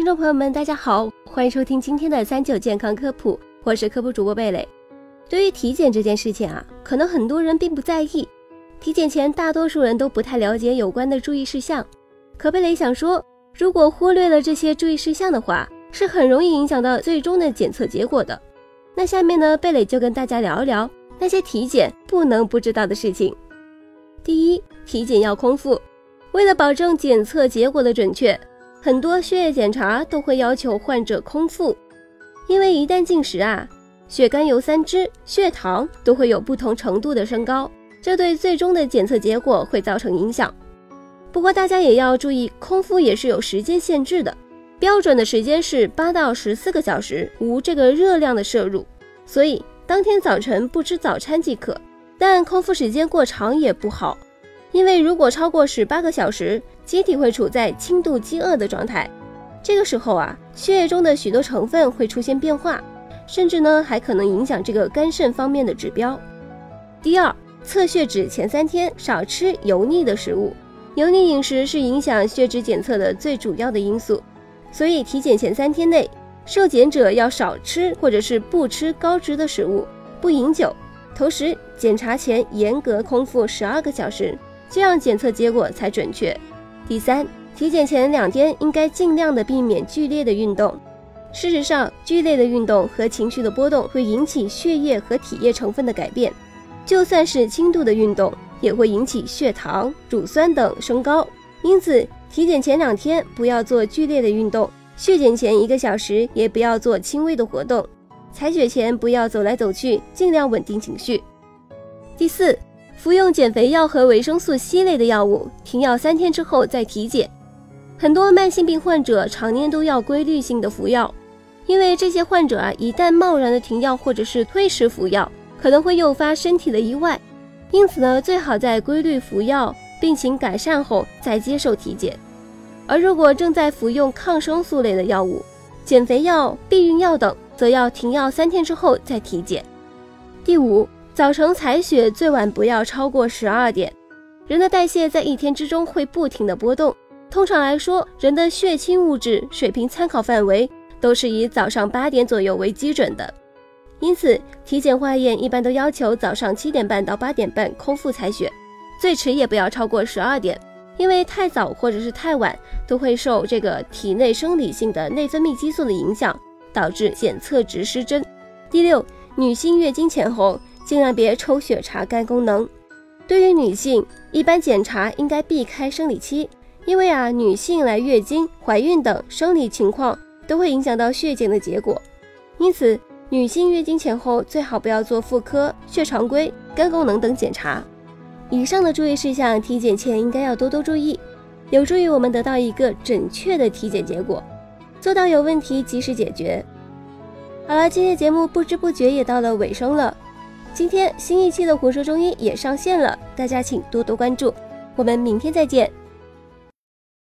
听众朋友们，大家好，欢迎收听今天的三九健康科普，我是科普主播贝蕾。对于体检这件事情啊，可能很多人并不在意，体检前大多数人都不太了解有关的注意事项。可贝蕾想说，如果忽略了这些注意事项的话，是很容易影响到最终的检测结果的。那下面呢，贝蕾就跟大家聊一聊那些体检不能不知道的事情。第一，体检要空腹，为了保证检测结果的准确。很多血液检查都会要求患者空腹，因为一旦进食啊，血甘油三酯、血糖都会有不同程度的升高，这对最终的检测结果会造成影响。不过大家也要注意，空腹也是有时间限制的，标准的时间是八到十四个小时，无这个热量的摄入，所以当天早晨不吃早餐即可。但空腹时间过长也不好。因为如果超过十八个小时，机体会处在轻度饥饿的状态，这个时候啊，血液中的许多成分会出现变化，甚至呢还可能影响这个肝肾方面的指标。第二，测血脂前三天少吃油腻的食物，油腻饮食是影响血脂检测的最主要的因素，所以体检前三天内，受检者要少吃或者是不吃高脂的食物，不饮酒，同时检查前严格空腹十二个小时。这样检测结果才准确。第三，体检前两天应该尽量的避免剧烈的运动。事实上，剧烈的运动和情绪的波动会引起血液和体液成分的改变，就算是轻度的运动，也会引起血糖、乳酸等升高。因此，体检前两天不要做剧烈的运动，血检前一个小时也不要做轻微的活动，采血前不要走来走去，尽量稳定情绪。第四。服用减肥药和维生素 C 类的药物，停药三天之后再体检。很多慢性病患者常年都要规律性的服药，因为这些患者啊，一旦贸然的停药或者是推迟服药，可能会诱发身体的意外。因此呢，最好在规律服药、病情改善后再接受体检。而如果正在服用抗生素类的药物、减肥药、避孕药等，则要停药三天之后再体检。第五。早晨采血最晚不要超过十二点。人的代谢在一天之中会不停的波动，通常来说，人的血清物质水平参考范围都是以早上八点左右为基准的。因此，体检化验一般都要求早上七点半到八点半空腹采血，最迟也不要超过十二点，因为太早或者是太晚都会受这个体内生理性的内分泌激素的影响，导致检测值失真。第六，女性月经前后。尽量别抽血查肝功能。对于女性，一般检查应该避开生理期，因为啊，女性来月经、怀孕等生理情况都会影响到血检的结果。因此，女性月经前后最好不要做妇科、血常规、肝功能等检查。以上的注意事项，体检前应该要多多注意，有助于我们得到一个准确的体检结果，做到有问题及时解决。好了，今天节目不知不觉也到了尾声了。今天新一期的《胡说中医》也上线了，大家请多多关注。我们明天再见。